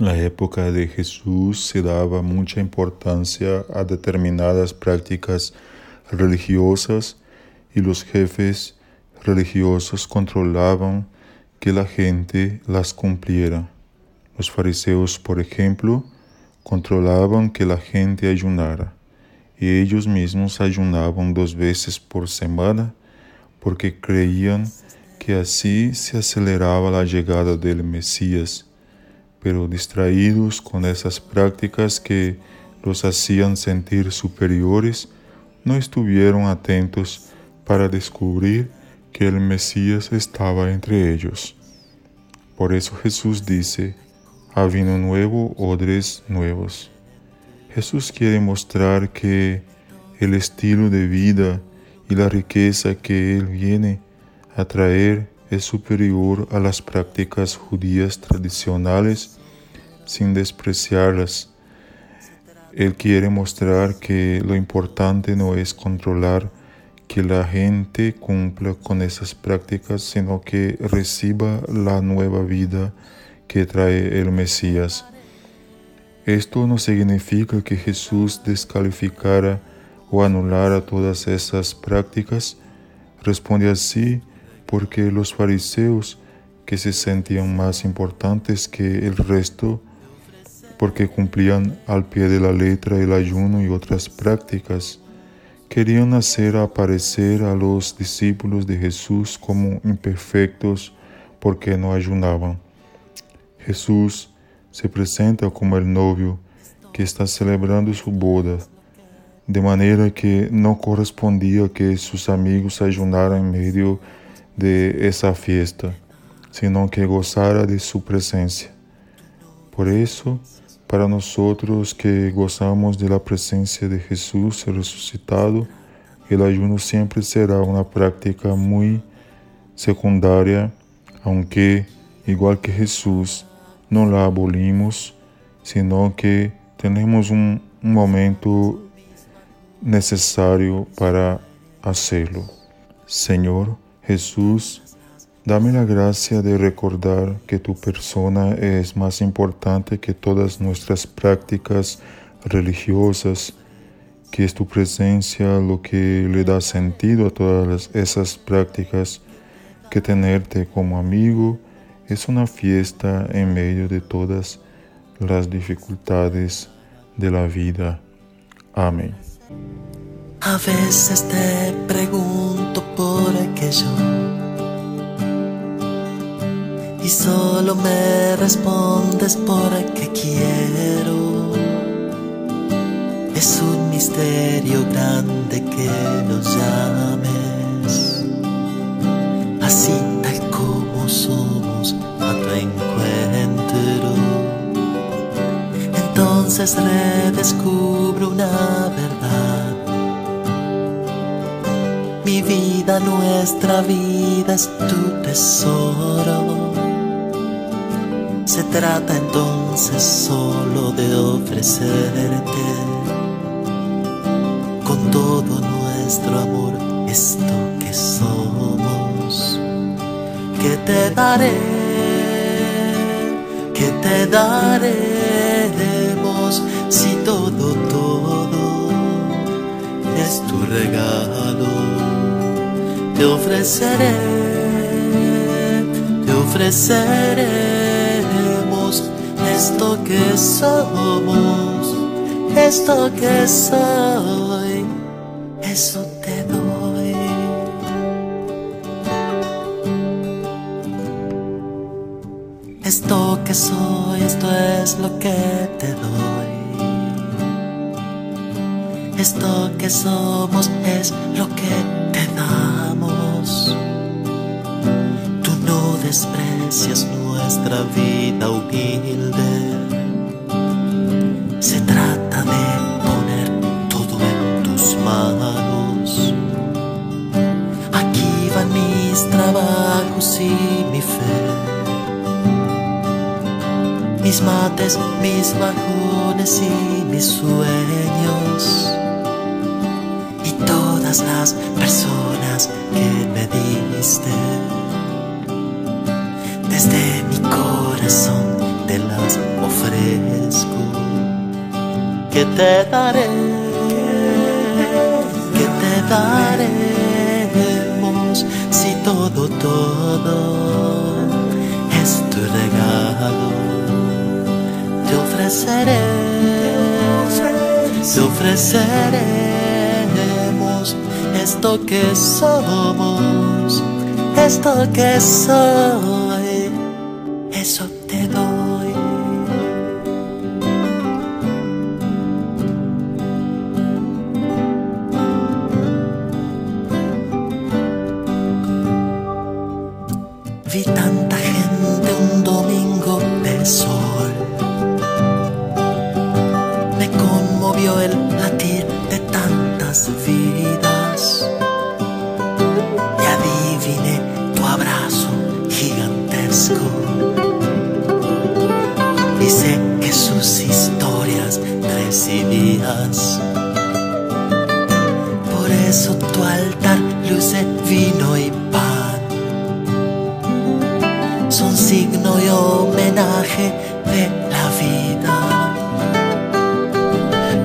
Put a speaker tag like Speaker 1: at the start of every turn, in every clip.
Speaker 1: la época de Jesús se daba mucha importancia a determinadas prácticas religiosas y los jefes religiosos controlaban que la gente las cumpliera. Los fariseos, por ejemplo, controlaban que la gente ayunara y ellos mismos ayunaban dos veces por semana porque creían que así se aceleraba la llegada del Mesías, pero distraídos con esas prácticas que los hacían sentir superiores, no estuvieron atentos para descubrir que el Mesías estaba entre ellos. Por eso Jesús dice, a vino nuevo, odres nuevos. Jesús quiere mostrar que el estilo de vida y la riqueza que Él viene a traer es superior a las prácticas judías tradicionales sin despreciarlas. Él quiere mostrar que lo importante no es controlar que la gente cumpla con esas prácticas, sino que reciba la nueva vida que trae el Mesías. Esto no significa que Jesús descalificara o anulara todas esas prácticas. Responde así porque los fariseos, que se sentían más importantes que el resto, porque cumplían al pie de la letra el ayuno y otras prácticas, querían hacer aparecer a los discípulos de Jesús como imperfectos porque no ayunaban. Jesús se presenta como el novio que está celebrando su boda, de manera que no correspondía que sus amigos ayunaran en medio de esa fiesta, sino que gozara de su presencia. Por eso, para nosotros que gozamos de la presencia de Jesús resucitado, el ayuno siempre será una práctica muy secundaria, aunque, igual que Jesús, no la abolimos, sino que tenemos un, un momento necesario para hacerlo. Señor Jesús, Dame la gracia de recordar que tu persona es más importante que todas nuestras prácticas religiosas, que es tu presencia lo que le da sentido a todas esas prácticas, que tenerte como amigo es una fiesta en medio de todas las dificultades de la vida. Amén.
Speaker 2: A veces te pregunto por aquello y solo me respondes porque quiero. Es un misterio grande que nos llames, así tal como somos a tu encuentro. Entonces redescubro una verdad. Vida, nuestra vida es tu tesoro se trata entonces solo de ofrecerte con todo nuestro amor esto que somos. Que te daré, que te daremos si todo, todo es tu regalo. Te ofreceré, te ofreceré esto que somos, esto que soy, eso te doy. Esto que soy, esto es lo que te doy. Esto que somos es lo que desprecias nuestra vida humilde. Se trata de poner todo en tus manos. Aquí van mis trabajos y mi fe. Mis mates, mis bajones y mis sueños. Y todas las personas que me diste desde mi corazón te las ofrezco. que te daré, que te daremos si todo, todo es tu regalo. Te ofreceré, te ofreceremos esto que somos, esto que soy, Vi tanta gente un domingo de sol. Me conmovió el latir de tantas vidas. Y adiviné tu abrazo gigantesco. Y sé que sus historias recibías. Por eso tu altar luce vino y homenaje de la vida.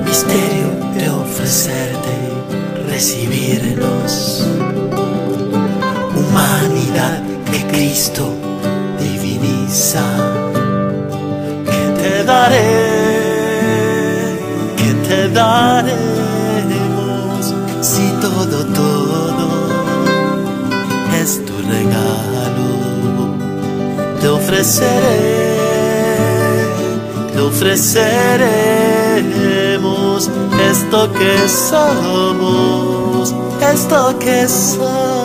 Speaker 2: Misterio de ofrecerte, recibirnos. Humanidad que Cristo diviniza. Que te daré, que te daremos, si todo, todo es tu regalo ofreceré, te ofreceremos esto que somos, esto que somos.